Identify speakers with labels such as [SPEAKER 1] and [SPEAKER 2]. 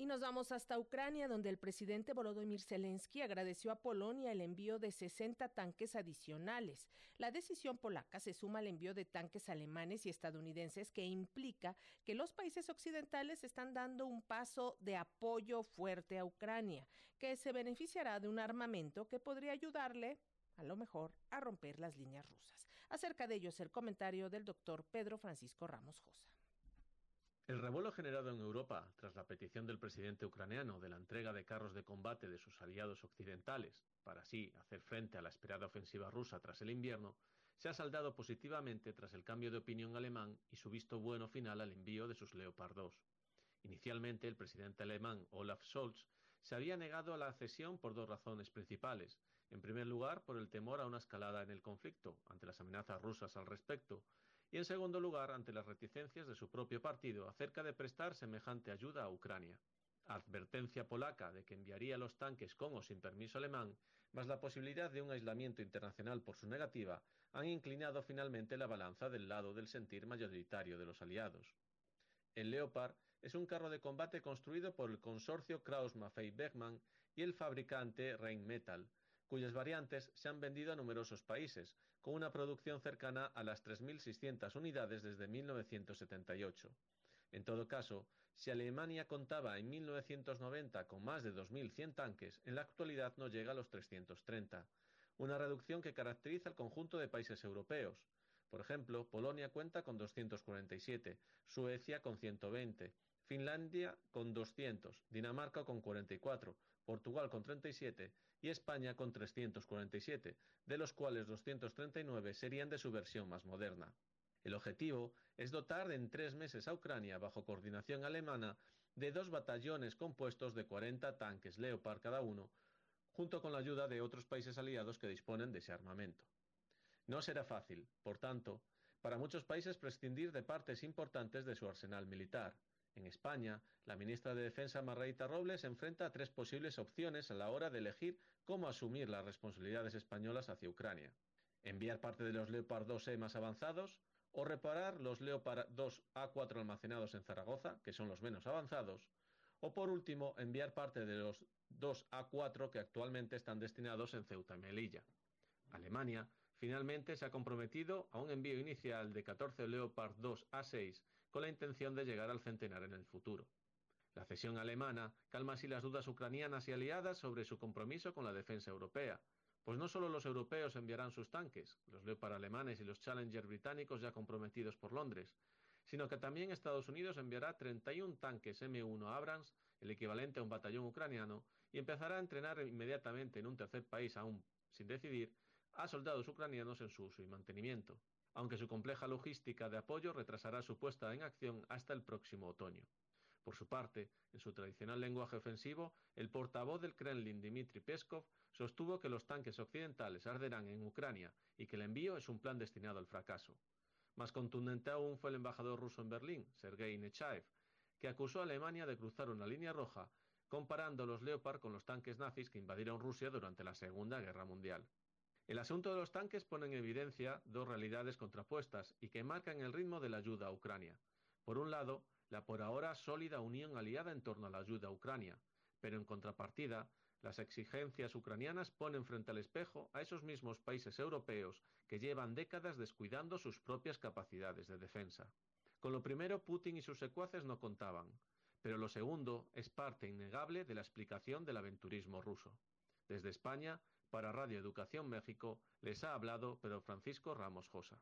[SPEAKER 1] Y nos vamos hasta Ucrania, donde el presidente Volodymyr Zelensky agradeció a Polonia el envío de 60 tanques adicionales. La decisión polaca se suma al envío de tanques alemanes y estadounidenses que implica que los países occidentales están dando un paso de apoyo fuerte a Ucrania, que se beneficiará de un armamento que podría ayudarle a lo mejor a romper las líneas rusas. Acerca de ello es el comentario del doctor Pedro Francisco Ramos Josa.
[SPEAKER 2] El revuelo generado en Europa tras la petición del presidente ucraniano de la entrega de carros de combate de sus aliados occidentales para así hacer frente a la esperada ofensiva rusa tras el invierno, se ha saldado positivamente tras el cambio de opinión alemán y su visto bueno final al envío de sus Leopard 2. Inicialmente, el presidente alemán Olaf Scholz se había negado a la cesión por dos razones principales. En primer lugar, por el temor a una escalada en el conflicto, ante las amenazas rusas al respecto, y en segundo lugar ante las reticencias de su propio partido acerca de prestar semejante ayuda a Ucrania. Advertencia polaca de que enviaría los tanques con o sin permiso alemán, más la posibilidad de un aislamiento internacional por su negativa, han inclinado finalmente la balanza del lado del sentir mayoritario de los aliados. El Leopard es un carro de combate construido por el consorcio Krauss-Maffei-Bergmann y el fabricante Rheinmetall, cuyas variantes se han vendido a numerosos países, con una producción cercana a las 3.600 unidades desde 1978. En todo caso, si Alemania contaba en 1990 con más de 2.100 tanques, en la actualidad no llega a los 330, una reducción que caracteriza al conjunto de países europeos. Por ejemplo, Polonia cuenta con 247, Suecia con 120, Finlandia con 200, Dinamarca con 44, Portugal con 37 y España con 347, de los cuales 239 serían de su versión más moderna. El objetivo es dotar en tres meses a Ucrania, bajo coordinación alemana, de dos batallones compuestos de 40 tanques Leopard cada uno, junto con la ayuda de otros países aliados que disponen de ese armamento. No será fácil, por tanto, para muchos países prescindir de partes importantes de su arsenal militar. En España, la ministra de Defensa Margarita Robles enfrenta a tres posibles opciones a la hora de elegir cómo asumir las responsabilidades españolas hacia Ucrania. Enviar parte de los Leopard 2E más avanzados o reparar los Leopard 2A4 almacenados en Zaragoza, que son los menos avanzados, o por último enviar parte de los 2A4 que actualmente están destinados en Ceuta y Melilla. Alemania Finalmente se ha comprometido a un envío inicial de 14 Leopard 2 A6 con la intención de llegar al centenar en el futuro. La cesión alemana calma así las dudas ucranianas y aliadas sobre su compromiso con la defensa europea, pues no solo los europeos enviarán sus tanques, los Leopard alemanes y los Challenger británicos ya comprometidos por Londres, sino que también Estados Unidos enviará 31 tanques M1 Abrams, el equivalente a un batallón ucraniano, y empezará a entrenar inmediatamente en un tercer país aún sin decidir a soldados ucranianos en su uso y mantenimiento, aunque su compleja logística de apoyo retrasará su puesta en acción hasta el próximo otoño. Por su parte, en su tradicional lenguaje ofensivo, el portavoz del Kremlin, Dmitry Peskov, sostuvo que los tanques occidentales arderán en Ucrania y que el envío es un plan destinado al fracaso. Más contundente aún fue el embajador ruso en Berlín, Sergei Nechaev, que acusó a Alemania de cruzar una línea roja comparando los Leopard con los tanques nazis que invadieron Rusia durante la Segunda Guerra Mundial. El asunto de los tanques pone en evidencia dos realidades contrapuestas y que marcan el ritmo de la ayuda a Ucrania. Por un lado, la por ahora sólida unión aliada en torno a la ayuda a Ucrania, pero en contrapartida, las exigencias ucranianas ponen frente al espejo a esos mismos países europeos que llevan décadas descuidando sus propias capacidades de defensa. Con lo primero, Putin y sus secuaces no contaban, pero lo segundo es parte innegable de la explicación del aventurismo ruso. Desde España, para Radio Educación México les ha hablado Pedro Francisco Ramos Josa.